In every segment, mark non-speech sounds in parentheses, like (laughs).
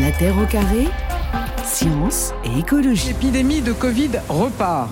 La Terre au carré, science et écologie. L'épidémie de Covid repart.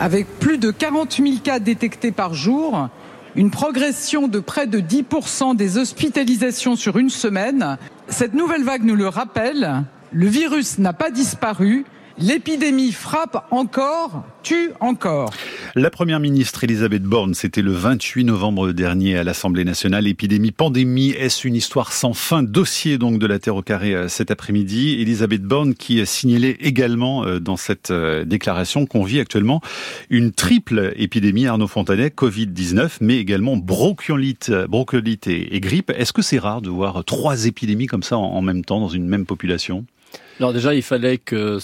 Avec plus de 40 000 cas détectés par jour, une progression de près de 10% des hospitalisations sur une semaine, cette nouvelle vague nous le rappelle, le virus n'a pas disparu, L'épidémie frappe encore, tue encore. La première ministre Elisabeth Borne, c'était le 28 novembre dernier à l'Assemblée nationale. Épidémie, pandémie, est-ce une histoire sans fin? Dossier donc de la Terre au carré euh, cet après-midi. Elisabeth Borne qui signalait également euh, dans cette euh, déclaration qu'on vit actuellement une triple épidémie, Arnaud Fontanet, Covid-19, mais également bronchiolite, bronchiolite et, grippe. Est-ce que c'est rare de voir trois épidémies comme ça en même temps dans une même population? Alors déjà, il fallait que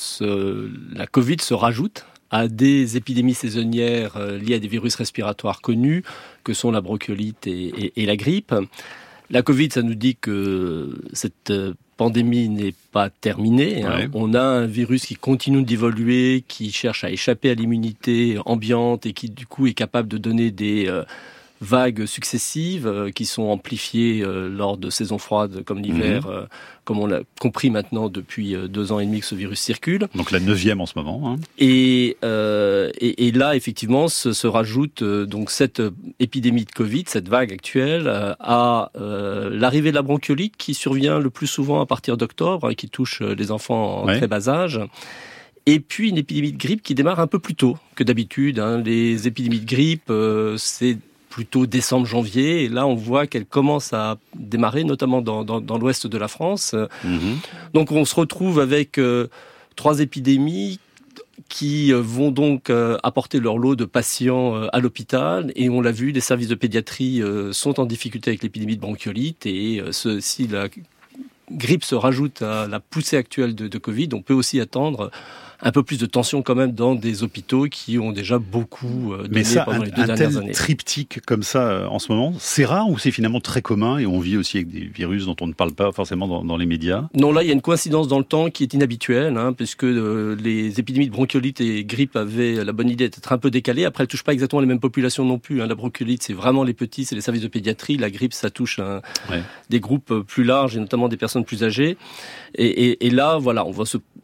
la Covid se rajoute à des épidémies saisonnières euh, liées à des virus respiratoires connus, que sont la bronchiolite et, la grippe. La Covid, ça nous dit que cette euh, pandémie n'est pas terminée. Hein. On a un virus qui continue d'évoluer, qui cherche à échapper à l'immunité ambiante et qui du coup est capable de donner des euh, vagues successives euh, qui sont amplifiées euh, lors de saisons froides comme l'hiver, mhm. euh, comme on l'a compris maintenant depuis deux ans et demi que ce virus circule. Donc la neuvième en ce moment. Hein. Et, et, et, là, effectivement, se, se rajoute donc cette épidémie de Covid, cette vague actuelle, à l'arrivée de la bronchiolite qui survient le plus souvent à partir d'octobre et qui touche les enfants en très bas âge et puis une épidémie de grippe qui démarre un peu plus tôt que d'habitude. Hein. Les épidémies de grippe, c'est plutôt décembre-janvier. Et là, on voit qu'elle commence à démarrer, notamment dans, dans, l'ouest de la France. Mhm. Donc, on se retrouve avec euh, trois épidémies qui euh, vont donc euh, apporter leur lot de patients à l'hôpital. Et on l'a vu, les services de pédiatrie sont en difficulté avec l'épidémie de bronchiolite. Et si la grippe se rajoute à la poussée actuelle de, de Covid, on peut aussi attendre un peu plus de tension quand même dans des hôpitaux qui ont déjà beaucoup euh, donné Mais ça, pendant un, les deux un dernières tel années. triptyque comme ça euh, en ce moment, c'est rare ou c'est finalement très commun et on vit aussi avec des virus dont on ne parle pas forcément dans, dans les médias? Non, là il y a une coïncidence dans le temps qui est inhabituelle, hein, puisque euh, les épidémies de bronchiolite et grippe avaient la bonne idée d'être un peu décalées. Après, elles touchent pas exactement les mêmes populations non plus. Hein. La bronchiolite, c'est vraiment les petits, c'est les services de pédiatrie. La grippe, ça touche ouais. des groupes plus larges et notamment des personnes plus âgées. Et, et, et là, voilà,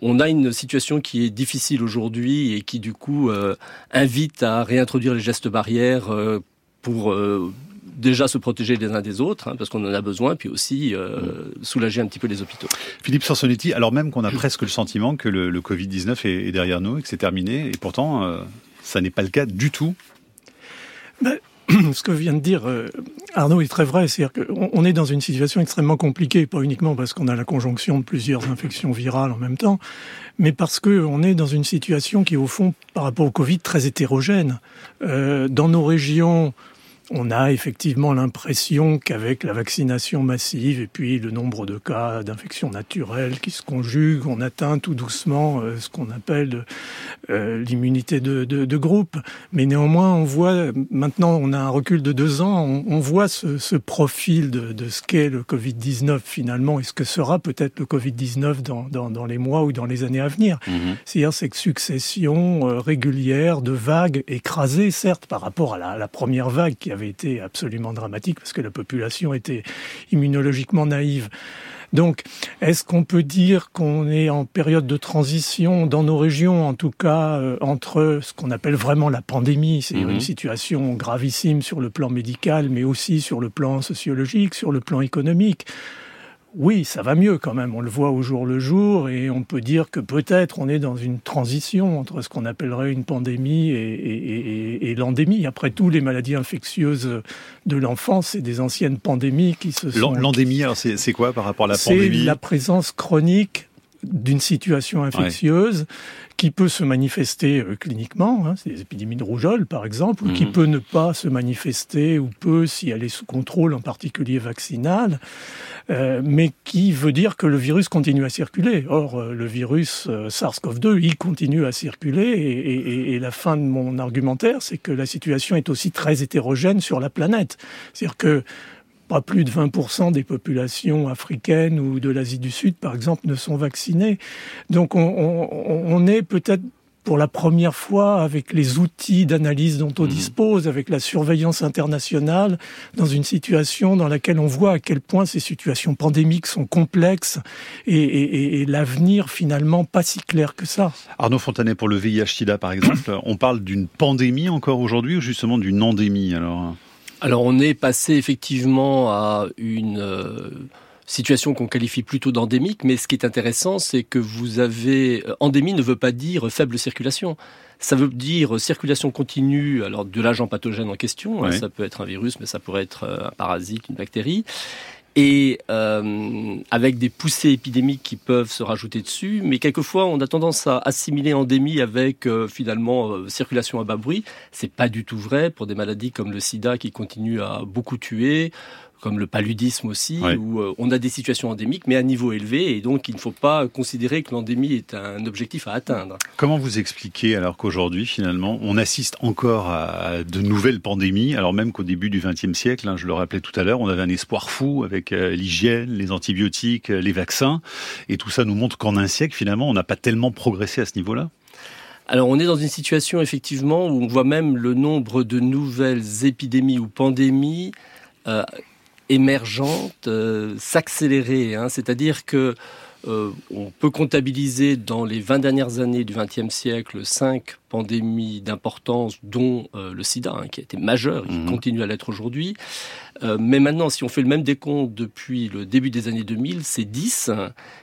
on a une situation qui est difficile aujourd'hui et qui du coup euh, invite à réintroduire les gestes barrières euh, pour euh, déjà se protéger les uns des autres, hein, parce qu'on en a besoin, puis aussi euh, mm. soulager un petit peu les hôpitaux. Philippe Sansonetti, alors même qu'on a presque le sentiment que le, le Covid-19 est, est, derrière nous et que c'est terminé, et pourtant, euh, ça n'est pas le cas du tout. Ben, (clears throat) ce que vient de dire euh, Arnaud est très vrai, c'est-à-dire qu'on est dans une situation extrêmement compliquée, pas uniquement parce qu'on a la conjonction de plusieurs infections virales en même temps, mais parce qu'on est dans une situation qui au fond, par rapport au Covid, très hétérogène. Euh, dans nos régions, on a effectivement l'impression qu'avec la vaccination massive et puis le nombre de cas d'infections naturelles qui se conjuguent, on atteint tout doucement euh, ce qu'on appelle euh, l'immunité de, de, de, groupe. Mais néanmoins, on voit, maintenant on a un recul de deux ans, on, on voit ce, ce, profil de, de ce qu'est le Covid-19 finalement et ce que sera peut-être le Covid-19 dans, dans, dans, les mois ou dans les années à venir? Mmh. C'est-à-dire cette succession euh, régulière de vagues écrasées, certes, par rapport à la, à la première vague qui avait avait été absolument dramatique parce que la population était immunologiquement naïve. Donc, est-ce qu'on peut dire qu'on est en période de transition dans nos régions, en tout cas, euh, entre ce qu'on appelle vraiment la pandémie, c'est mmh. une situation gravissime sur le plan médical, mais aussi sur le plan sociologique, sur le plan économique? Oui, ça va mieux quand même. On le voit au jour le jour et on peut dire que peut-être on est dans une transition entre ce qu'on appellerait une pandémie et, et, et, et l'endémie. Après tout, les maladies infectieuses de l'enfance, c'est des anciennes pandémies qui se sont... L'endémie, alors c'est quoi par rapport à la pandémie? C'est la présence chronique d'une situation infectieuse qui peut se manifester euh, cliniquement, hein, c'est des épidémies de rougeole par exemple, mmh. ou qui peut ne pas se manifester, ou peut si elle est sous contrôle, en particulier vaccinal, euh, mais qui veut dire que le virus continue à circuler. Or, euh, le virus euh, SARS-CoV-2, il continue à circuler, et, et, et, la fin de mon argumentaire, c'est que la situation est aussi très hétérogène sur la planète. C'est-à-dire que pas plus de 20% des populations africaines ou de l'Asie du Sud, par exemple, ne sont vaccinées. Donc on, on, on est peut-être pour la première fois avec les outils d'analyse dont on mmh. dispose, avec la surveillance internationale, dans une situation dans laquelle on voit à quel point ces situations pandémiques sont complexes et, l'avenir finalement pas si clair que ça. Arnaud Fontanet, pour le VIH-Sida par exemple, (coughs) on parle d'une pandémie encore aujourd'hui ou justement d'une endémie alors? Alors on est passé effectivement à une euh, situation qu'on qualifie plutôt d'endémique, mais ce qui est intéressant, c'est que vous avez... Euh, endémie ne veut pas dire faible circulation. Ça veut dire circulation continue alors de l'agent pathogène en question. Hein, ça peut être un virus, mais ça pourrait être euh, un parasite, une bactérie et euh, avec des poussées épidémiques qui peuvent se rajouter dessus. Mais quelquefois, on a tendance à assimiler endémie avec euh, finalement euh, circulation à bas bruit. C'est pas du tout vrai pour des maladies comme le SIDA qui continue à beaucoup tuer comme le paludisme aussi, où euh, on a des situations endémiques, mais à niveau élevé, et donc il ne faut pas considérer que l'endémie est un objectif à atteindre. Comment vous expliquez alors qu'aujourd'hui, finalement, on assiste encore à de nouvelles pandémies, alors même qu'au début du XXe siècle, hein, je le rappelais tout à l'heure, on avait un espoir fou avec euh, l'hygiène, les antibiotiques, euh, les vaccins, et tout ça nous montre qu'en un siècle, finalement, on n'a pas tellement progressé à ce niveau-là alors on est dans une situation effectivement où on voit même le nombre de nouvelles épidémies ou pandémies émergente euh, s'accélérer. Hein. C'est-à-dire que euh, on peut comptabiliser dans les 20 dernières années du XXe siècle cinq pandémies d'importance, dont euh, le sida, hein, qui a été majeur et qui mhm. continue à l'être aujourd'hui. Euh, mais maintenant, si on fait le même décompte depuis le début des années 2000, c'est 10.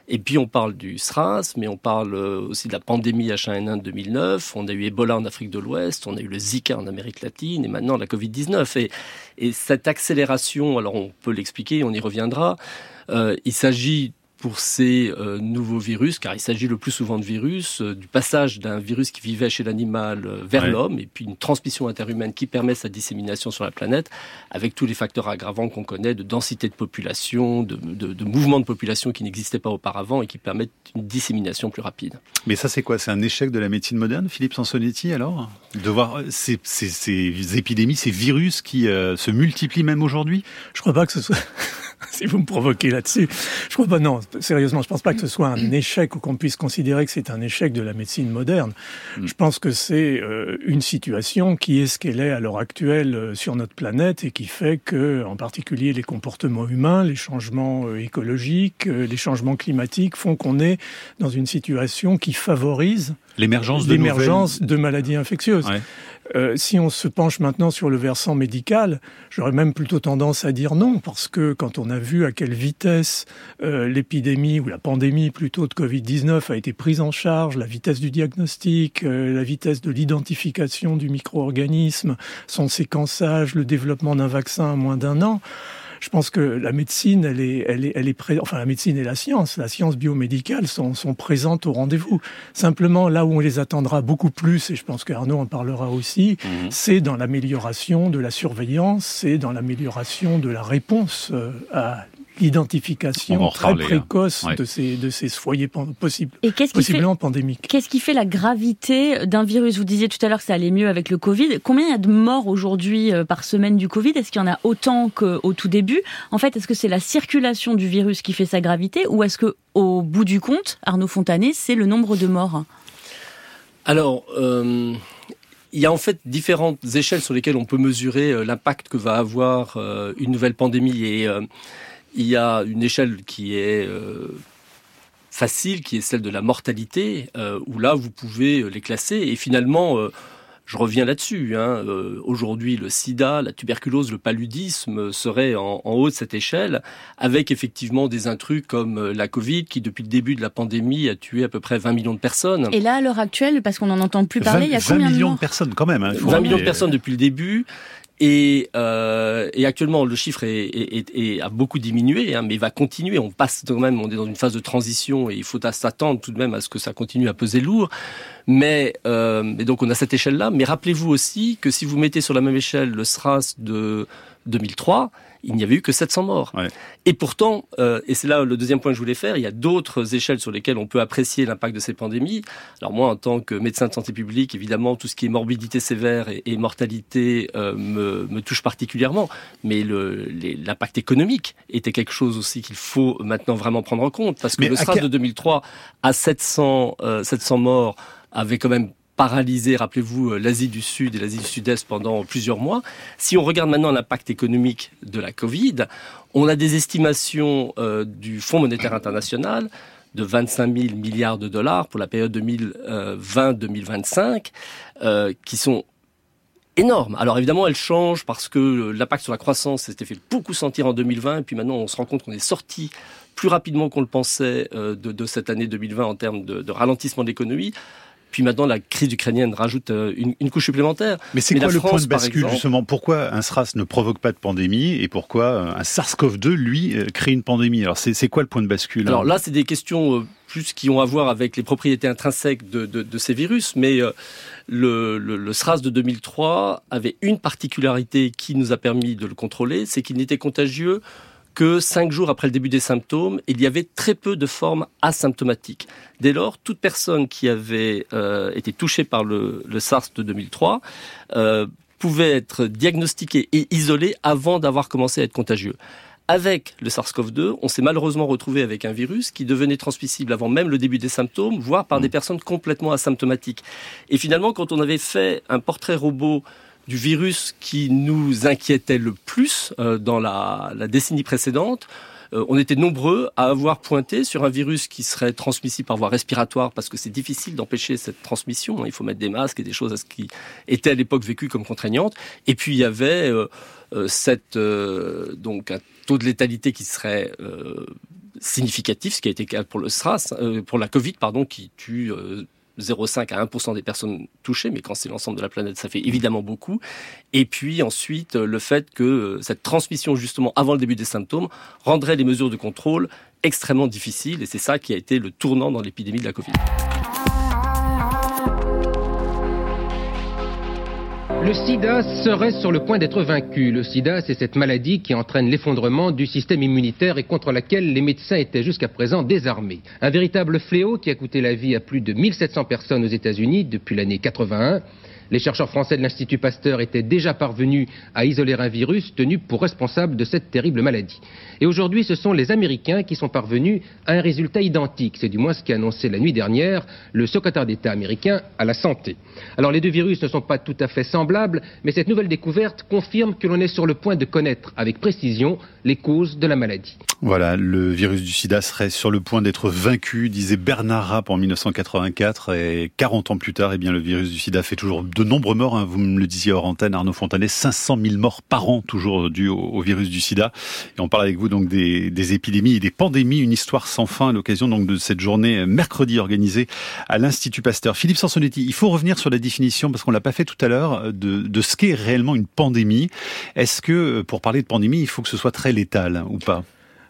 Et puis on parle du SRAS, mais on parle aussi de la pandémie H1N1 de 2009. On a eu Ebola en Afrique de l'Ouest, on a eu le Zika en Amérique latine, et maintenant la Covid-19. Et, et cette accélération, alors on peut l'expliquer, on y reviendra. il s'agit pour ces euh, nouveaux virus, car il s'agit le plus souvent de virus, euh, du passage d'un virus qui vivait chez l'animal euh, vers l'homme, et puis une transmission interhumaine qui permet sa dissémination sur la planète, avec tous les facteurs aggravants qu'on connaît de densité de population, de, de, de mouvements de population qui n'existaient pas auparavant et qui permettent une dissémination plus rapide. Mais ça, c'est quoi? C'est un échec de la médecine moderne, Philippe Sansonetti, alors? De voir ces, ces, ces, épidémies, ces virus qui se multiplient même aujourd'hui? Je crois pas que ce soit... (laughs) si vous me provoquez là-dessus. Je crois pas, non, sérieusement, je pense pas que ce soit un échec ou qu'on puisse considérer que c'est un échec de la médecine moderne. Mm. Je pense que c'est euh, une situation qui est ce qu'elle est à l'heure actuelle euh, sur notre planète et qui fait que, en particulier, les comportements humains, les changements euh, écologiques, les changements climatiques font qu'on est dans une situation qui favorise l'émergence de, de maladies infectieuses. Euh, si on se penche maintenant sur le versant médical, j'aurais même plutôt tendance à dire non, parce que quand on a vu à quelle vitesse euh, l'épidémie ou la pandémie plutôt de Covid-19 a été prise en charge, la vitesse du diagnostic, euh, la vitesse de l'identification du micro-organisme, son séquençage, le développement d'un vaccin à moins d'un an, je pense que la médecine, elle est, elle est, elle est enfin la médecine et la science, la science biomédicale sont, sont présentes au rendez-vous. Simplement, là où on les attendra beaucoup plus, et je pense qu'Arnaud en parlera aussi, mhm. c'est dans l'amélioration de la surveillance, c'est dans l'amélioration de la réponse euh, à l'identification très hein. précoce de, ces, de ces foyers possibles, Et possiblement pandémiques. Qu'est-ce qui fait la gravité d'un virus? Vous disiez tout à l'heure que ça allait mieux avec le Covid. Combien il y a de morts aujourd'hui euh, par semaine du Covid? Est-ce qu'il y en a autant qu'au tout début? En fait, est-ce que c'est la circulation du virus qui fait sa gravité ou est-ce que, au bout du compte, Arnaud Fontanet, c'est le nombre de morts? Alors, euh, il y a en fait différentes échelles sur lesquelles on peut mesurer euh, l'impact que va avoir une nouvelle pandémie et il y a une échelle qui est euh, facile, qui est celle de la mortalité, euh, où là, vous pouvez euh, les classer. Et finalement, je reviens là-dessus. Hein, aujourd'hui, le sida, la tuberculose, le paludisme seraient en, haut de cette échelle, avec effectivement des intrus comme la Covid, qui depuis le début de la pandémie a tué à peu près 20 millions de personnes. Et là, à l'heure actuelle, parce qu'on n'en entend plus parler, il y a combien 20 millions de, personnes quand même. Hein, 20 millions de personnes depuis le début. Et, euh, et, actuellement, le chiffre est, est, est, a beaucoup diminué, hein, mais va continuer. On passe quand même, on est dans une phase de transition et il faut s'attendre tout de même à ce que ça continue à peser lourd. Mais euh, et donc on a cette échelle-là. Mais rappelez-vous aussi que si vous mettez sur la même échelle le SRAS de 2003, il n'y avait eu que 700 morts. Et pourtant, euh, et c'est là le deuxième point que je voulais faire, il y a d'autres échelles sur lesquelles on peut apprécier l'impact de ces pandémies. Alors moi, en tant que médecin de santé publique, évidemment, tout ce qui est morbidité sévère et, mortalité euh, me, me, touche particulièrement. Mais l'impact économique était quelque chose aussi qu'il faut maintenant vraiment prendre en compte. Parce que le SRAS de 2003 à 700, 700 morts avait quand même paralysé, rappelez-vous, l'Asie du Sud et l'Asie du Sud-Est pendant plusieurs mois. Si on regarde maintenant l'impact économique de la Covid, on a des estimations du Fonds monétaire international de 25 000 milliards de dollars pour la période 2020-2025, qui sont énorme. Alors évidemment, elle change parce que l'impact sur la croissance s'était fait beaucoup sentir en 2020, et puis maintenant on se rend compte qu'on est sorti plus rapidement qu'on le pensait euh, de, cette année 2020 en termes de, ralentissement de l'économie. Puis maintenant, la crise ukrainienne rajoute euh, une, couche supplémentaire. Mais c'est quoi le point de bascule, justement? Pourquoi un SRAS ne provoque pas de pandémie et pourquoi euh, un SARS-CoV-2, lui, crée une pandémie? Alors, c'est quoi le point de bascule Alors là, c'est des questions plus qui ont à voir avec les propriétés intrinsèques de, ces virus, mais le, le, SRAS de 2003 avait une particularité qui nous a permis de le contrôler, c'est qu'il n'était contagieux que cinq jours après le début des symptômes, il y avait très peu de formes asymptomatiques. Dès lors, toute personne qui avait euh, été touchée par le, SARS de 2003 euh, pouvait être diagnostiquée et isolée avant d'avoir commencé à être contagieux. Avec le SARS-CoV-2, on s'est malheureusement retrouvé avec un virus qui devenait transmissible avant même le début des symptômes, voire par des mm. personnes complètement asymptomatiques. Et finalement, quand on avait fait un portrait robot du virus qui nous inquiétait le plus euh, dans la, décennie précédente, euh, on était nombreux à avoir pointé sur un virus qui serait transmissible par voie respiratoire parce que c'est difficile d'empêcher cette transmission. Il faut mettre des masques et des choses qui étaient à l'époque vécues comme contraignantes. Et puis il y avait euh, cette donc taux de létalité qui serait significatif, ce qui a été le cas pour le SRAS, pour la Covid, pardon, qui tue 0,5 euh, à 1% des personnes touchées, mais quand c'est l'ensemble de la planète, ça fait évidemment beaucoup. Et puis ensuite, le fait que cette transmission justement avant le début des symptômes rendrait les mesures de contrôle extrêmement difficiles, et c'est ça qui a été le tournant dans l'épidémie de la Covid. Le sida serait sur le point d'être vaincu. Le sida, c'est cette maladie qui entraîne l'effondrement du système immunitaire et contre laquelle les médecins étaient jusqu'à présent désarmés. Un véritable fléau qui a coûté la vie à plus de 1700 personnes aux États-Unis depuis l'année 81 les chercheurs français de l'Institut Pasteur étaient déjà parvenus à isoler un virus tenu pour responsable de cette terrible maladie. Et aujourd'hui, ce sont les Américains qui sont parvenus à un résultat identique. C'est du moins ce qu'a annoncé la nuit dernière le secrétaire d'État américain à la santé. Alors les deux virus ne sont pas tout à fait semblables, mais cette nouvelle découverte confirme que l'on est sur le point de connaître avec précision les causes de la maladie. Voilà, le virus du sida serait sur le point d'être vaincu, disait Bernard Rapp en 1984, et 40 ans plus tard, eh bien, le virus du sida fait toujours de nombreux morts, hein. vous me le disiez hors antenne, Arnaud Fontanet, 500 000 morts par an, toujours dus au, virus du sida. Et on parle avec vous donc des, épidémies et des pandémies, une histoire sans fin à l'occasion donc de cette journée mercredi organisée à l'Institut Pasteur. Philippe Sansonetti, il faut revenir sur la définition, parce qu'on l'a pas fait tout à l'heure, de, de ce qu'est réellement une pandémie. Est-ce que, pour parler de pandémie, il faut que ce soit très létal ou pas?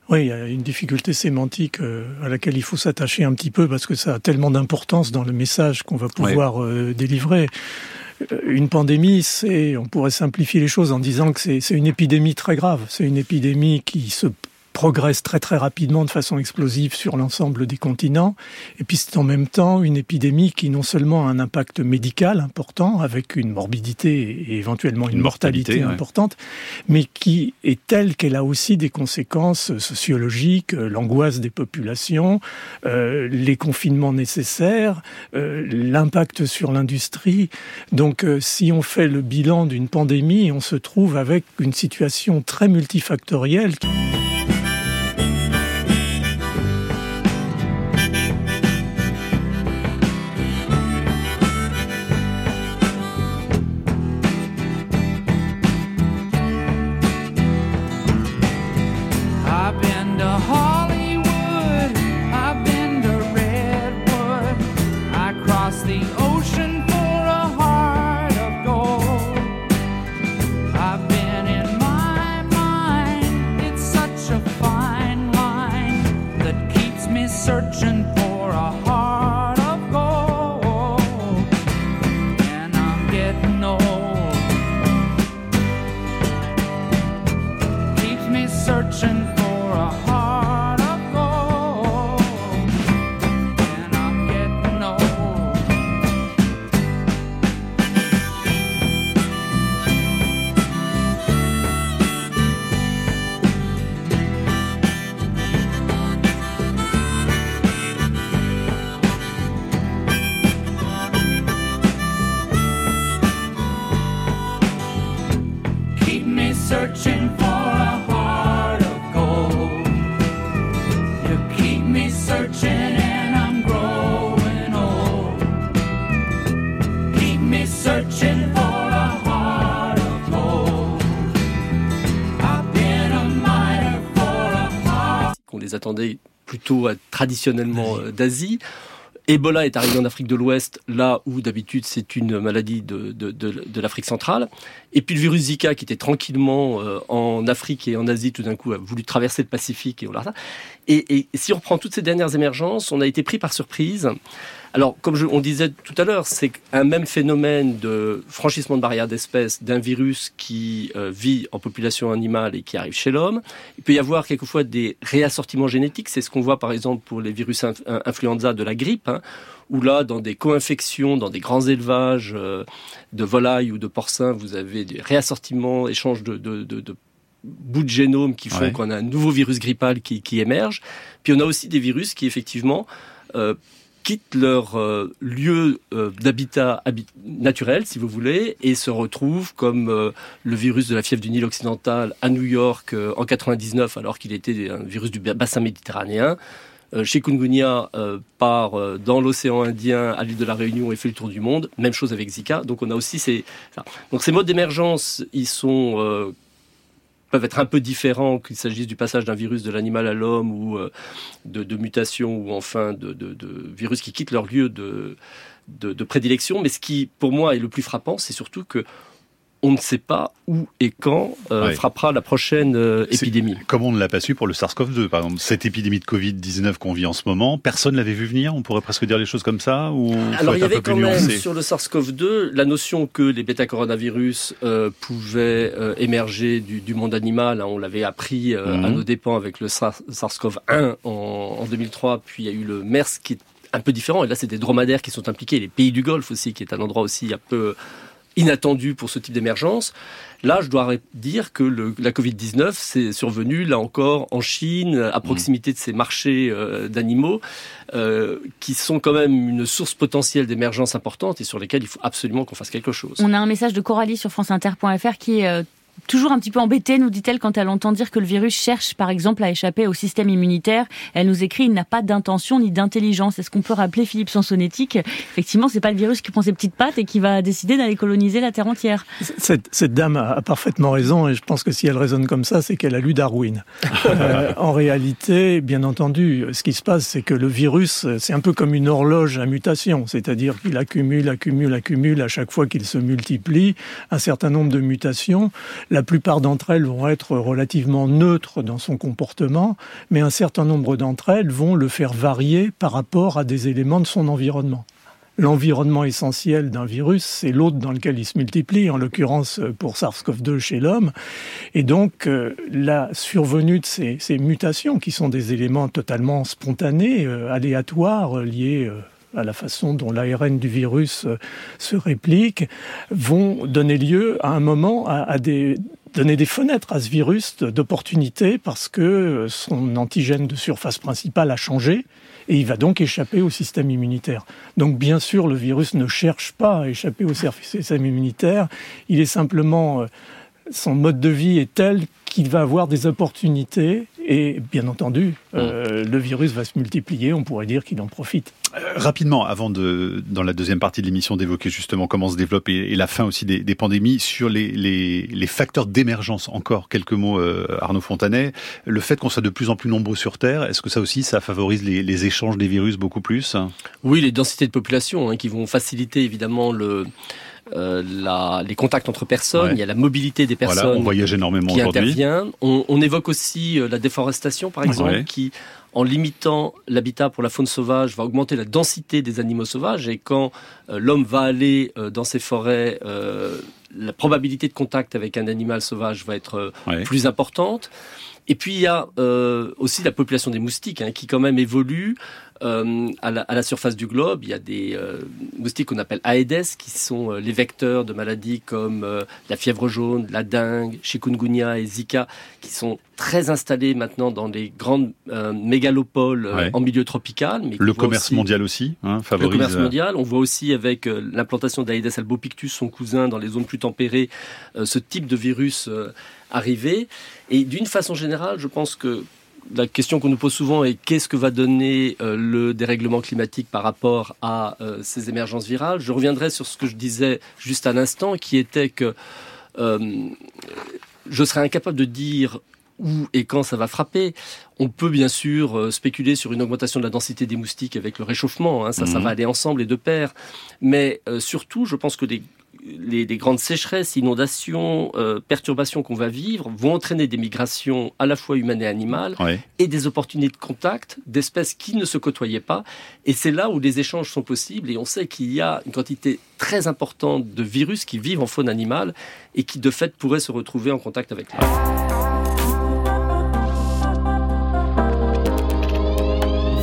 Oui, il y a une difficulté sémantique euh, à laquelle il faut s'attacher un petit peu parce que ça a tellement d'importance dans le message qu'on va pouvoir euh, délivrer. Euh, une pandémie, c'est, on pourrait simplifier les choses en disant que c'est une épidémie très grave. C'est une épidémie qui se progresse très très rapidement de façon explosive sur l'ensemble des continents. Et puis c'est en même temps une épidémie qui non seulement a un impact médical important, avec une morbidité et éventuellement une, mortalité, importante, mais qui est telle qu'elle a aussi des conséquences sociologiques, euh, l'angoisse des populations, euh, les confinements nécessaires, euh, l'impact sur l'industrie. Donc si on fait le bilan d'une pandémie, on se trouve avec une situation très multifactorielle. Les attendait plutôt traditionnellement d'Asie. Ebola est arrivé en Afrique de l'Ouest, là où d'habitude c'est une maladie de, de, de, l'Afrique centrale. Et puis le virus Zika, qui était tranquillement euh, en Afrique et en Asie, tout d'un coup a voulu traverser le Pacifique et. Et, et si on reprend toutes ces dernières émergences, on a été pris par surprise. Alors, comme je, on disait tout à l'heure, c'est un même phénomène de franchissement de barrières d'espèces d'un virus qui euh, vit en population animale et qui arrive chez l'homme. Il peut y avoir quelquefois des réassortiments génétiques. C'est ce qu'on voit par exemple pour les virus influenza de la grippe. Hein, où là, dans des co-infections, dans des grands élevages euh, de volailles ou de porcins, vous avez des réassortiments, échanges de, de, de, de bouts de génome qui font qu'on a un nouveau virus grippal qui, qui, émerge. Puis on a aussi des virus qui effectivement euh, quittent leur euh, lieu euh, d'habitat naturel, si vous voulez, et se retrouvent comme euh, le virus de la fièvre du Nil occidental à New York en 99, alors qu'il était un virus du bassin méditerranéen. Chikungunya part dans l'océan Indien à l'île de la Réunion et fait le tour du monde. Même chose avec Zika. Donc on a aussi ces donc ces modes d'émergence, ils sont peuvent être un peu différents, qu'il s'agisse du passage d'un virus de l'animal à l'homme ou euh, de, mutations ou enfin de, virus qui quittent leur lieu de, prédilection. Mais ce qui, pour moi, est le plus frappant, c'est surtout que on ne sait pas où et quand euh, frappera la prochaine euh, épidémie. Comme on ne l'a pas su pour le SARS-CoV-2, par exemple. Cette épidémie de Covid-19 qu'on vit en ce moment, personne l'avait vu venir On pourrait presque dire les choses comme ça ou Alors il y avait quand même sur le SARS-CoV-2 la notion que les bêta-coronavirus euh, pouvaient émerger du, monde animal. Hein, on l'avait appris à mhm. nos dépens avec le SARS-CoV-1 en, en 2003, puis il y a eu le MERS qui est un peu différent. Et là, c'est des dromadaires qui sont impliqués, les pays du Golfe aussi, qui est un endroit aussi un peu inattendu pour ce type d'émergence. Là, je dois dire que la Covid-19 c'est survenu, là encore, en Chine, à proximité de ces marchés euh, d'animaux, euh, qui sont quand même une source potentielle d'émergence importante et sur lesquels il faut absolument qu'on fasse quelque chose. On a un message de Coralie sur franceinter.fr qui est euh, toujours un petit peu embêtée, nous dit-elle, quand elle entend dire que le virus cherche, par exemple, à échapper au système immunitaire. Elle nous écrit, il n'a pas d'intention ni d'intelligence. Est-ce qu'on peut rappeler Philippe Sansonetti Effectivement, c'est pas le virus qui prend ses petites pattes et qui va décider d'aller coloniser la Terre entière? Cette, cette dame a, parfaitement raison et je pense que si elle raisonne comme ça, c'est qu'elle a lu Darwin. (laughs) euh, en réalité, bien entendu, ce qui se passe, c'est que le virus, c'est un peu comme une horloge à mutation, c'est-à-dire qu'il accumule, accumule, accumule à chaque fois qu'il se multiplie un certain nombre de mutations. La plupart d'entre elles vont être relativement neutres dans son comportement, mais un certain nombre d'entre elles vont le faire varier par rapport à des éléments de son environnement. L'environnement essentiel d'un virus, c'est l'autre dans lequel il se multiplie, en l'occurrence pour SARS-CoV-2 chez l'homme. Et donc, euh, la survenue de ces, mutations, qui sont des éléments totalement spontanés, euh, aléatoires, liés euh, à la façon dont l'ARN du virus euh, se réplique, vont donner lieu à un moment à, donner des fenêtres à ce virus d'opportunité parce que son antigène de surface principale a changé et il va donc échapper au système immunitaire. Donc bien sûr, le virus ne cherche pas à échapper au système immunitaire, il est simplement euh, son mode de vie est tel qu'il va avoir des opportunités et bien entendu, euh, mm. le virus va se multiplier, on pourrait dire qu'il en profite. Euh, rapidement, avant de, dans la deuxième partie de l'émission, d'évoquer justement comment se développe et, la fin aussi des, des pandémies, sur les, les, les facteurs d'émergence, encore quelques mots, euh, Arnaud Fontanet. Le fait qu'on soit de plus en plus nombreux sur Terre, est-ce que ça aussi, ça favorise les, les échanges des virus beaucoup plus? Oui, les densités de population hein, qui vont faciliter évidemment le euh, la, les contacts entre personnes, il y a la mobilité des personnes on voyage énormément qui intervient. On, on, évoque aussi euh, la déforestation, par exemple, qui, en limitant l'habitat pour la faune sauvage, va augmenter la densité des animaux sauvages. Et quand euh, l'homme va aller dans ces forêts, la probabilité de contact avec un animal sauvage va être plus importante. Et puis il y a euh, aussi la population des moustiques hein, qui quand même évolue euh, à, la, à, la, surface du globe. Il y a des euh, moustiques qu'on appelle Aedes qui sont euh, les vecteurs de maladies comme la fièvre jaune, la dengue, chikungunya et Zika qui sont très installés maintenant dans les grandes mégalopoles en milieu tropical. Mais le commerce mondial aussi hein, favorise. Le commerce mondial. On voit aussi avec l'implantation d'Aedes albopictus, son cousin, dans les zones plus tempérées, ce type de virus arriver. Et d'une façon générale, je pense que la question qu'on nous pose souvent est qu'est-ce que va donner euh, le dérèglement climatique par rapport à euh, ces émergences virales? Je reviendrai sur ce que je disais juste à l'instant, qui était que euh, je serais incapable de dire où et quand ça va frapper. On peut bien sûr spéculer sur une augmentation de la densité des moustiques avec le réchauffement, hein, ça, ça mhm. va aller ensemble et de pair. Mais surtout, je pense que des les, grandes sécheresses, inondations, euh, perturbations qu'on va vivre vont entraîner des migrations à la fois humaines et animales et des opportunités de contact d'espèces qui ne se côtoyaient pas. Et c'est là où les échanges sont possibles. Et on sait qu'il y a une quantité très importante de virus qui vivent en faune animale et qui de fait pourraient se retrouver en contact avec l'homme.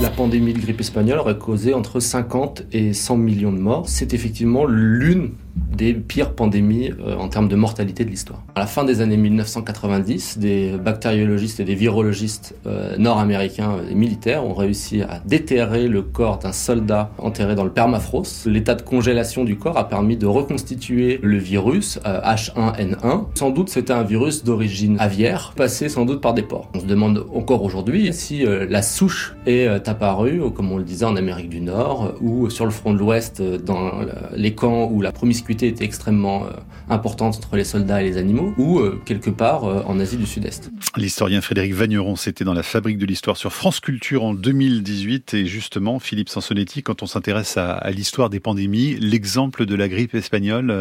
La pandémie de grippe espagnole aurait causé entre 50 et 100 millions de morts. C'est effectivement l'une des pires pandémies euh, en termes de mortalité de l'histoire. À la fin des années 1990, des bactériologistes et des virologistes euh, nord-américains et militaires ont réussi à déterrer le corps d'un soldat enterré dans le permafrost. L'état de congélation du corps a permis de reconstituer le virus H1N1. Euh, sans doute c'était un virus d'origine aviaire, passé sans doute par des porcs. On se demande encore aujourd'hui si la souche est apparue, comme on le disait en Amérique du Nord, ou sur le front de l'Ouest, dans les camps où la promiscuité était extrêmement euh, importante entre les soldats et les animaux, ou euh, quelque part euh, en Asie du Sud-Est. L'historien Frédéric Vagneron, c'était dans la Fabrique de l'Histoire sur France Culture en 2018. Et justement, Philippe Sansonetti, quand on s'intéresse à, l'histoire des pandémies, l'exemple de la grippe espagnole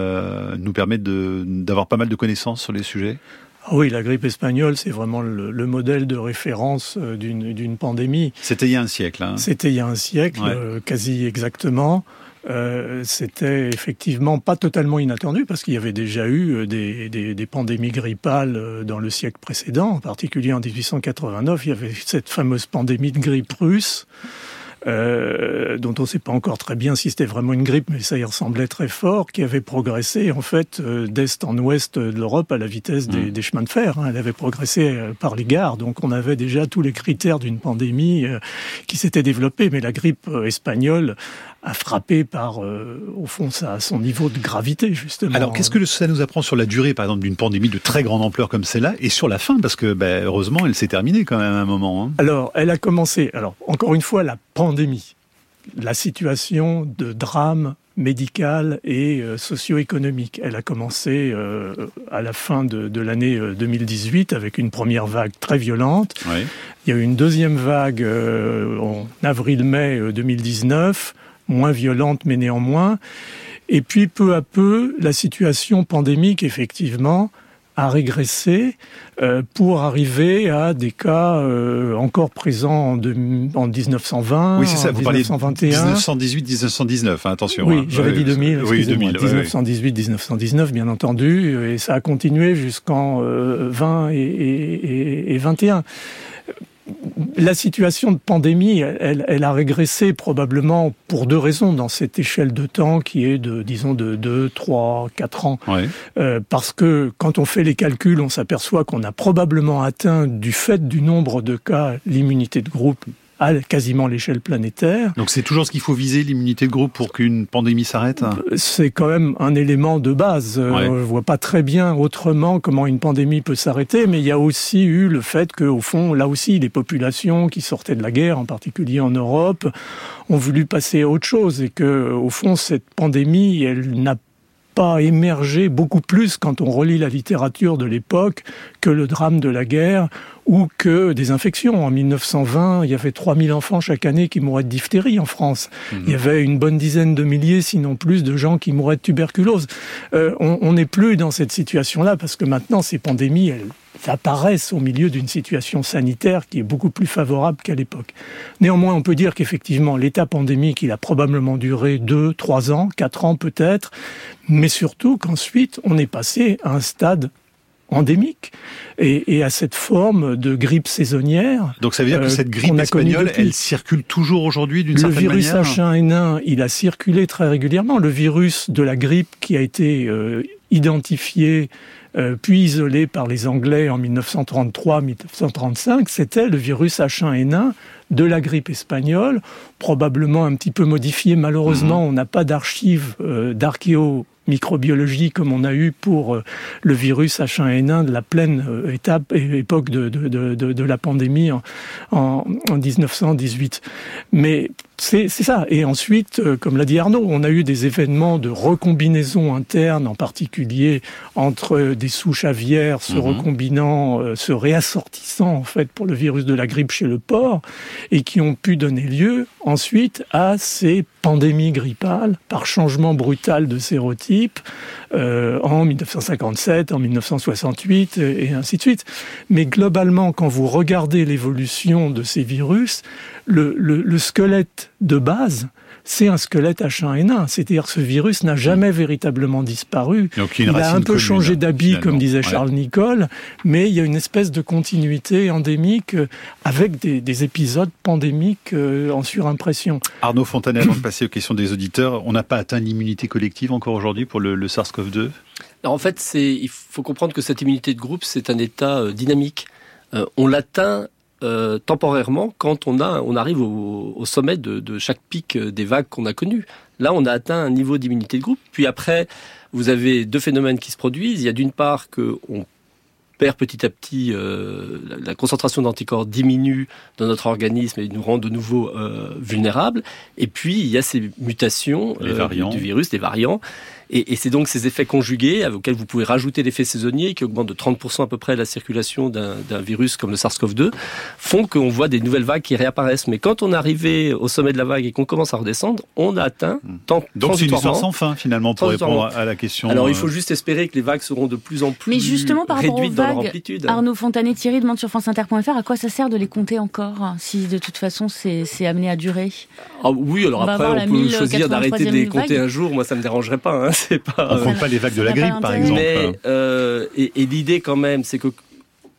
nous permet d'avoir pas mal de connaissances sur les sujets? Ah oui, la grippe espagnole, c'est vraiment le, modèle de référence d'une pandémie. C'était il y a un siècle. Hein. C'était il y a un siècle, quasi exactement. Euh, c'était effectivement pas totalement inattendu parce qu'il y avait déjà eu euh, des, des, des, pandémies grippales euh, dans le siècle précédent, en particulier en 1889, il y avait cette fameuse pandémie de grippe russe. Euh, dont on ne sait pas encore très bien si c'était vraiment une grippe, mais ça y ressemblait très fort, qui avait progressé en fait d'est en ouest de l'Europe à la vitesse des, mmh. des chemins de fer. Hein. Elle avait progressé par les gares, donc on avait déjà tous les critères d'une pandémie qui s'était développée. Mais la grippe espagnole à frapper par, euh, au fond, ça, son niveau de gravité, justement. Alors, qu'est-ce que ça nous apprend sur la durée, par exemple, d'une pandémie de très grande ampleur comme celle-là, et sur la fin, parce que, ben, heureusement, elle s'est terminée quand même à un moment. Hein. Alors, elle a commencé, alors, encore une fois, la pandémie, la situation de drame médical et euh, socio-économique. Elle a commencé euh, à la fin de, de l'année 2018 avec une première vague très violente. Oui. Il y a eu une deuxième vague en avril-mai 2019 moins violente, mais néanmoins. Et puis peu à peu, la situation pandémique, effectivement, a régressé euh, pour arriver à des cas euh, encore présents en, de, en 1920, oui, ça, en 1921. 1918-1919, hein, attention. Oui, hein. j'avais dit 2000, oui, 2000 1918-1919, bien entendu, et ça a continué jusqu'en 20 euh, et, et, et 21 la situation de pandémie, elle, elle, a régressé probablement pour deux raisons dans cette échelle de temps qui est de, disons, de 2, 3, 4 ans. Euh, parce que quand on fait les calculs, on s'aperçoit qu'on a probablement atteint, du fait du nombre de cas, l'immunité de groupe à quasiment l'échelle planétaire. Donc c'est toujours ce qu'il faut viser, l'immunité de groupe, pour qu'une pandémie s'arrête? C'est quand même un élément de base. Euh, ouais. On ne voit pas très bien autrement comment une pandémie peut s'arrêter, mais il y a aussi eu le fait qu'au fond, là aussi, les populations qui sortaient de la guerre, en particulier en Europe, ont voulu passer à autre chose et que, au fond, cette pandémie, elle n'a pas émergé beaucoup plus quand on relit la littérature de l'époque que le drame de la guerre ou que des infections. En 1920, il y avait 3000 enfants chaque année qui mouraient de diphtérie en France. Mmh. Il y avait une bonne dizaine de milliers, sinon plus, de gens qui mouraient de tuberculose. Euh, on n'est plus dans cette situation-là parce que maintenant, ces pandémies, elles apparaissent au milieu d'une situation sanitaire qui est beaucoup plus favorable qu'à l'époque. Néanmoins, on peut dire qu'effectivement, l'état pandémique, il a probablement duré deux, trois ans, quatre ans peut-être, mais surtout qu'ensuite, on est passé à un stade endémique et, et, à cette forme de grippe saisonnière. Donc ça veut dire que euh, cette grippe espagnole, elle circule toujours aujourd'hui d'une certaine manière Le virus H1N1, il a circulé très régulièrement. Le virus de la grippe qui a été euh, identifié euh, puis isolé par les Anglais en 1933-1935, c'était le virus H1N1 de la grippe espagnole, probablement un petit peu modifié. Malheureusement, mhm. on n'a pas d'archives euh, microbiologie comme on a eu pour euh, le virus H1N1 de la pleine euh, étape et époque de, de, de, de, la pandémie en, en, en 1918. Mais c'est ça. Et ensuite, euh, comme l'a dit Arnaud, on a eu des événements de recombinaison interne, en particulier entre des souches aviaires se mhm. recombinant, euh, se réassortissant en fait pour le virus de la grippe chez le porc, et qui ont pu donner lieu ensuite à ces pandémies grippales par changement brutal de sérotype euh, en 1957, en 1968 et ainsi de suite. Mais globalement, quand vous regardez l'évolution de ces virus, le, le, le squelette de base, c'est un squelette H1N1. C'est-à-dire que ce virus n'a jamais véritablement disparu. il a un peu changé d'habit, comme disait Charles Nicole, mais il y a une espèce de continuité endémique euh, avec des, épisodes pandémiques euh, en surimpression. Arnaud Fontanet, avant (coughs) de passer aux questions des auditeurs, on n'a pas atteint l'immunité collective encore aujourd'hui pour le, SARS-CoV-2 en fait, il faut comprendre que cette immunité de groupe, c'est un état euh, dynamique. on l'atteint euh, temporairement quand on, a, on arrive au, sommet de, chaque pic euh, des vagues qu'on a connues. Là, on a atteint un niveau d'immunité de groupe. Puis après, vous avez deux phénomènes qui se produisent. Il y a d'une part qu'on perd petit à petit, euh, la, concentration d'anticorps diminue dans notre organisme et nous rend de nouveau vulnérables. Et puis, il y a ces mutations du virus, des variants, et, c'est donc ces effets conjugués auxquels vous pouvez rajouter l'effet saisonnier qui augmente de 30% à peu près la circulation d'un virus comme le SARS-CoV-2 font qu'on voit des nouvelles vagues qui réapparaissent. Mais quand on est arrivé au sommet de la vague et qu'on commence à redescendre, on a atteint hmm. tant Donc c'est une histoire sans fin finalement pour répondre à la question. Alors il faut euh, juste espérer que les vagues seront de plus en plus Mais justement par rapport aux vagues, Arnaud Fontanet, Thierry demande sur FranceInter.fr à quoi ça sert de les compter encore si de toute façon c'est amené à durer? Ah oui, alors après on peut choisir d'arrêter de les compter un jour. Moi ça me dérangerait pas. Hein c'est pas. On compte pas les vagues de la grippe, par exemple. Euh, et, l'idée quand même, c'est que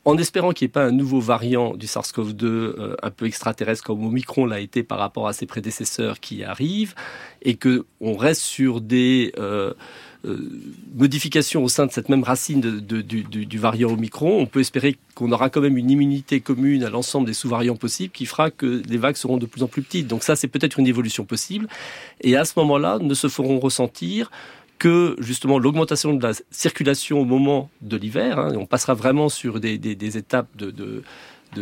en espérant qu'il n'y ait pas un nouveau variant du SARS-CoV-2 euh, un peu extraterrestre comme Omicron l'a été par rapport à ses prédécesseurs qui arrivent, et que on reste sur des euh, modifications au sein de cette même racine de, du, du, variant Omicron, on peut espérer qu'on aura quand même une immunité commune à l'ensemble des sous-variants possibles qui fera que les vagues seront de plus en plus petites. Donc ça, c'est peut-être une évolution possible. Et à ce moment-là, ne se feront ressentir justement l'augmentation de la circulation au moment de l'hiver, hein, on passera vraiment sur des, étapes de,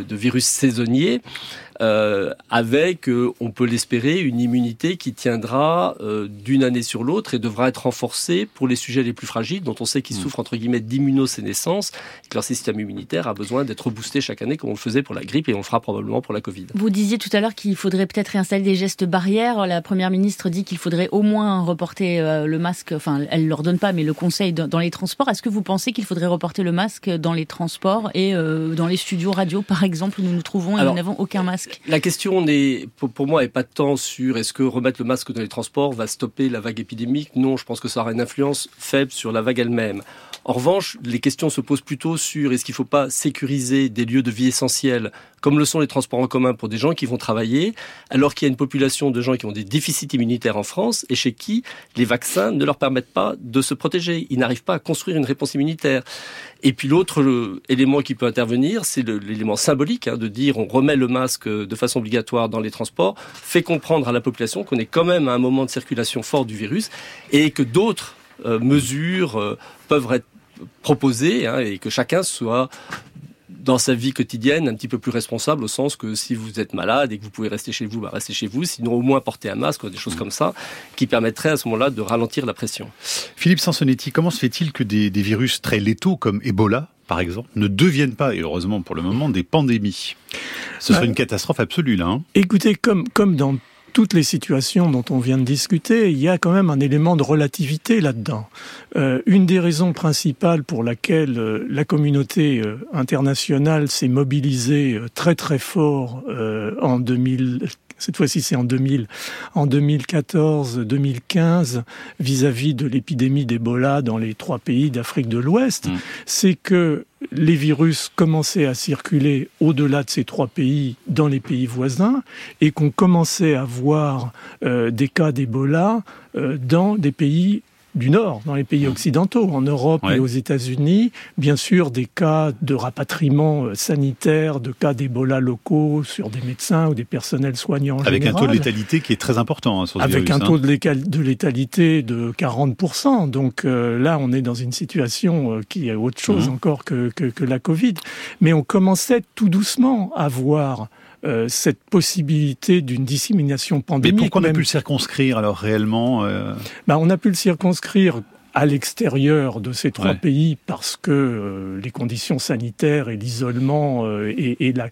virus saisonniers, euh, avec, euh, on peut l'espérer, une immunité qui tiendra euh, d'une année sur l'autre et devra être renforcée pour les sujets les plus fragiles, dont on sait qu'ils mm. souffrent entre guillemets d'immunosénescence, que leur système immunitaire a besoin d'être boosté chaque année, comme on le faisait pour la grippe et on le fera probablement pour la Covid. Vous disiez tout à l'heure qu'il faudrait peut-être réinstaller des gestes barrières. La première ministre dit qu'il faudrait au moins reporter le masque, enfin elle ne leur donne pas, mais le conseil dans les transports. Est-ce que vous pensez qu'il faudrait reporter le masque dans les transports et dans les studios radio, par exemple, où nous nous trouvons et nous n'avons aucun masque La question n'est, pour, moi, est pas tant sur est-ce que remettre le masque dans les transports va stopper la vague épidémique. Non, je pense que ça aura une influence faible sur la vague elle-même. En revanche, les questions se posent plutôt sur est-ce qu'il ne faut pas sécuriser des lieux de vie essentiels, comme le sont les transports en commun pour des gens qui vont travailler, alors qu'il y a une population de gens qui ont des déficits immunitaires en France et chez qui les vaccins ne leur permettent pas de se protéger. Ils n'arrivent pas à construire une réponse immunitaire. Et puis l'autre élément qui peut intervenir, c'est l'élément symbolique hein, de dire on remet le masque de façon obligatoire dans les transports, fait comprendre à la population qu'on est quand même à un moment de circulation fort du virus et que d'autres euh, mesures euh, peuvent être proposées hein, et que chacun soit dans sa vie quotidienne un petit peu plus responsable au sens que si vous êtes malade et que vous pouvez rester chez vous, bah restez chez vous, sinon au moins porter un masque, des choses mmh. comme ça, qui permettraient à ce moment-là de ralentir la pression. Philippe Sansonetti, comment se fait-il que des, virus très létaux comme Ebola, par exemple, ne deviennent pas, et heureusement pour le moment, des pandémies? Ce serait bah, une catastrophe absolue, là. Hein. Écoutez, comme, comme dans toutes les situations dont on vient de discuter, il y a quand même un élément de relativité là-dedans. Euh, une des raisons principales pour laquelle euh, la communauté euh, internationale s'est mobilisée très très fort en 2000, cette fois-ci c'est en 2000, en 2014-2015, vis-à-vis de l'épidémie d'Ebola dans les trois pays d'Afrique de l'Ouest, mmh. c'est que les virus commençaient à circuler au-delà de ces trois pays dans les pays voisins et qu'on commençait à voir euh, des cas d'Ebola euh, dans des pays du Nord, dans les pays occidentaux, en Europe et aux États-Unis. Bien sûr, des cas de rapatriement euh, sanitaire, de cas d'Ebola locaux sur des médecins ou des personnels soignants. Avec un taux de létalité qui est très important. Hein, sur Avec un hein. taux de létalité de 40%. Donc euh, là, on est dans une situation euh, qui est autre chose mmh. encore que, que, que la Covid. Mais on commençait tout doucement à voir euh, cette possibilité d'une dissémination pandémique. Mais pourquoi on a pu le circonscrire alors réellement euh ben, On a pu le circonscrire à l'extérieur de ces trois pays parce que euh, les conditions sanitaires et l'isolement et, et la...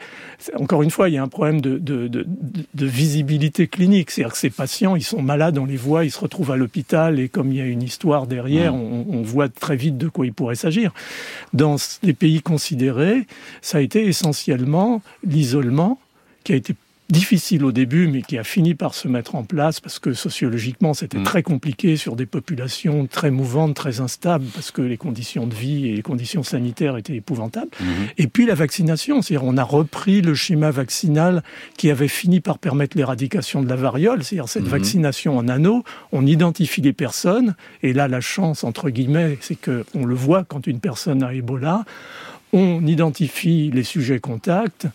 encore une fois il y a un problème de, de, de, de visibilité clinique. C'est-à-dire que ces patients ils sont malades on les voit ils se retrouvent à l'hôpital et comme il y a une histoire derrière on, on, voit très vite de quoi il pourrait s'agir. Dans les pays considérés ça a été essentiellement l'isolement qui a été difficile au début, mais qui a fini par se mettre en place parce que sociologiquement c'était mmh. très compliqué sur des populations très mouvantes, très instables, parce que les conditions de vie et les conditions sanitaires étaient épouvantables. Mmh. Et puis la vaccination, c'est-à-dire on a repris le schéma vaccinal qui avait fini par permettre l'éradication de la variole, c'est-à-dire cette mmh. vaccination en anneau, on identifie les personnes, et là la chance entre guillemets, c'est que on le voit quand une personne a Ebola, on identifie les sujets contacts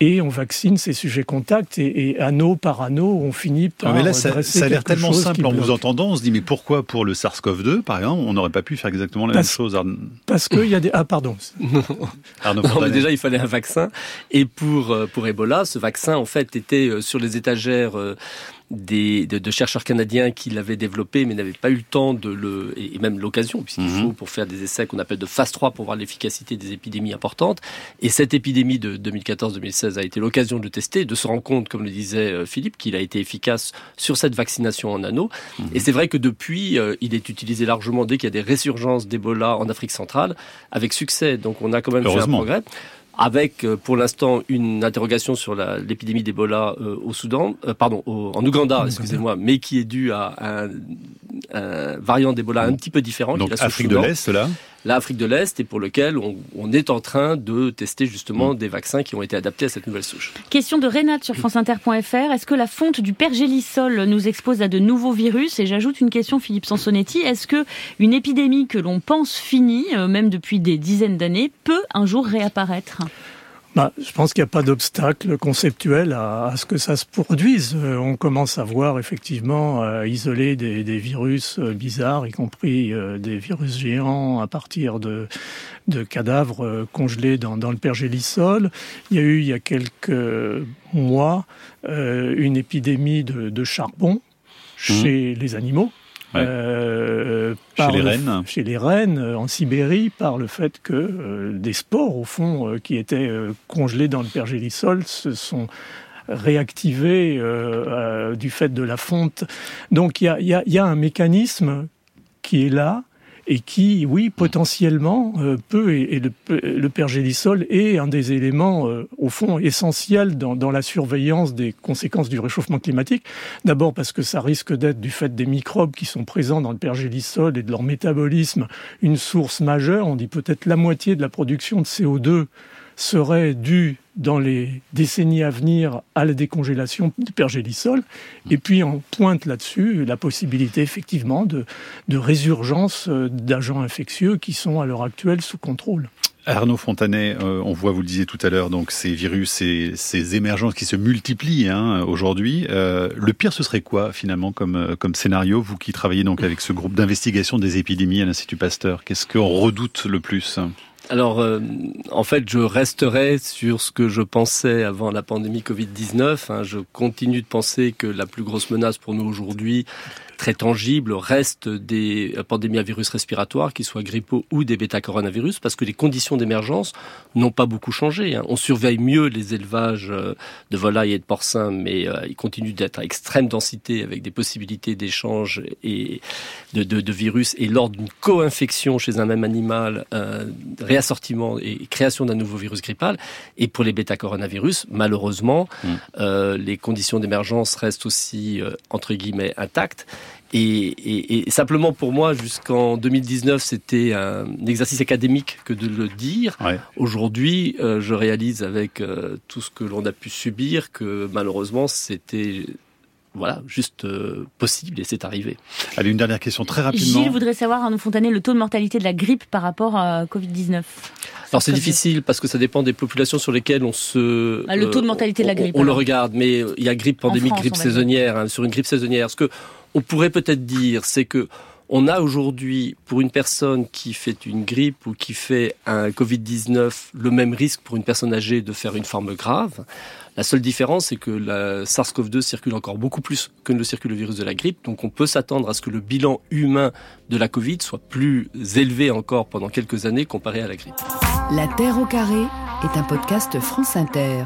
et on vaccine ces sujets contacts et, et anneau par anneau, on finit par. mais là, ça, ça a l'air tellement simple en vous entendant. On se dit, mais pourquoi pour le SARS-CoV-2, par exemple, on n'aurait pas pu faire exactement la même chose Parce qu'il y a des. Ah, pardon. (laughs) Arnaud non, mais déjà, il fallait un vaccin. Et pour, euh, pour Ebola, ce vaccin, en fait, était euh, sur les étagères euh, des, de, de, chercheurs canadiens qui l'avaient développé mais n'avaient pas eu le temps de le et, même l'occasion puisqu'il mhm. faut pour faire des essais qu'on appelle de phase 3 pour voir l'efficacité des épidémies importantes. Et cette épidémie de 2014-2016 a été l'occasion de tester de se rendre compte comme le disait euh, Philippe qu'il a été efficace sur cette vaccination en anneau. Mhm. et c'est vrai que depuis euh, il est utilisé largement dès qu'il y a des résurgences d'Ebola en Afrique centrale avec succès. Donc on a quand même fait un progrès avec euh, pour l'instant une interrogation sur l'épidémie d'Ebola euh, au Soudan, euh, pardon, en Ouganda, excusez-moi, mais qui est due à un, un variant d'Ebola un petit peu différent. Donc Afrique de l'Est, là l'Afrique de l'Est et pour lequel on, est en train de tester justement mm. des vaccins qui ont été adaptés à cette nouvelle souche. Question de Renate sur franceinter.fr. Est-ce que la fonte du pergélisol nous expose à de nouveaux virus? Et j'ajoute une question, Philippe Sansonetti. Est-ce que une épidémie que l'on pense finie, euh, même depuis des dizaines d'années, peut un jour réapparaître? Bah, je pense qu'il n'y a pas d'obstacle conceptuel à, ce que ça se produise. Euh, on commence à voir effectivement à isoler des, des virus euh, bizarres, y compris euh, des virus géants à partir de, de cadavres congelés dans, dans, le pergélisol. Il y a eu il y a quelques mois une épidémie de, de charbon mmh. chez les animaux. Euh, chez les rennes Chez les rennes, euh, en Sibérie, par le fait que euh, des spores, au fond, qui étaient congelés dans le pergélisol, se sont réactivés du fait de la fonte. Donc il y a, y, a, y a, un mécanisme qui est là, et qui, oui, potentiellement euh, peut, et, le, pergélisol est un des éléments, euh, au fond, essentiels dans, dans, la surveillance des conséquences du réchauffement climatique. D'abord parce que ça risque d'être, du fait des microbes qui sont présents dans le pergélisol et de leur métabolisme, une source majeure. On dit peut-être la moitié de la production de CO2 serait due dans les décennies à venir à la décongélation du pergélisol. Et puis on pointe là-dessus la possibilité effectivement de, de résurgence euh, d'agents infectieux qui sont à l'heure actuelle sous contrôle. Arnaud Fontanet, euh, on voit, vous le disiez tout à l'heure, donc ces virus, et ces émergences qui se multiplient hein, aujourd'hui. Euh, le pire, ce serait quoi finalement comme, comme scénario Vous qui travaillez donc avec ce groupe d'investigation des épidémies à l'Institut Pasteur, qu'est-ce qu'on redoute le plus? Alors, euh, en fait, je resterai sur ce que je pensais avant la pandémie Covid-19. Hein. Je continue de penser que la plus grosse menace pour nous aujourd'hui, très tangible reste des pandémies à virus respiratoires, qu'ils soient grippaux ou des bêta-coronavirus, parce que les conditions d'émergence n'ont pas beaucoup changé. Hein. On surveille mieux les élevages euh, de volailles et de porcins, mais euh, ils continuent d'être à extrême densité avec des possibilités d'échange et de, de, de, virus. Et lors d'une co-infection chez un même animal, euh, réassortiment et création d'un nouveau virus grippal. Et pour les bêta-coronavirus, malheureusement, mmh. euh, les conditions d'émergence restent aussi, euh, entre guillemets, intactes. Et, simplement pour moi, jusqu'en 2019, c'était un exercice académique que de le dire. Aujourd'hui, euh, je réalise avec euh, tout ce que l'on a pu subir que malheureusement, c'était voilà, juste euh, possible et c'est arrivé. Allez, une dernière question très rapidement. Gilles voudrait savoir, Arnaud Fontanet, le taux de mortalité de la grippe par rapport à Covid-19. Alors c'est difficile parce que ça dépend des populations sur lesquelles on se... Ah, le taux de mortalité de la grippe. On, le regarde, mais il y a grippe pandémique, grippe saisonnière, hein, sur une grippe saisonnière. Ce que on pourrait peut-être dire, c'est que on a aujourd'hui, pour une personne qui fait une grippe ou qui fait un Covid-19, le même risque pour une personne âgée de faire une forme grave. La seule différence, c'est que la SARS-CoV-2 circule encore beaucoup plus que ne circule le virus de la grippe. Donc on peut s'attendre à ce que le bilan humain de la Covid soit plus élevé encore pendant quelques années comparé à la grippe. La Terre au carré est un podcast France Inter.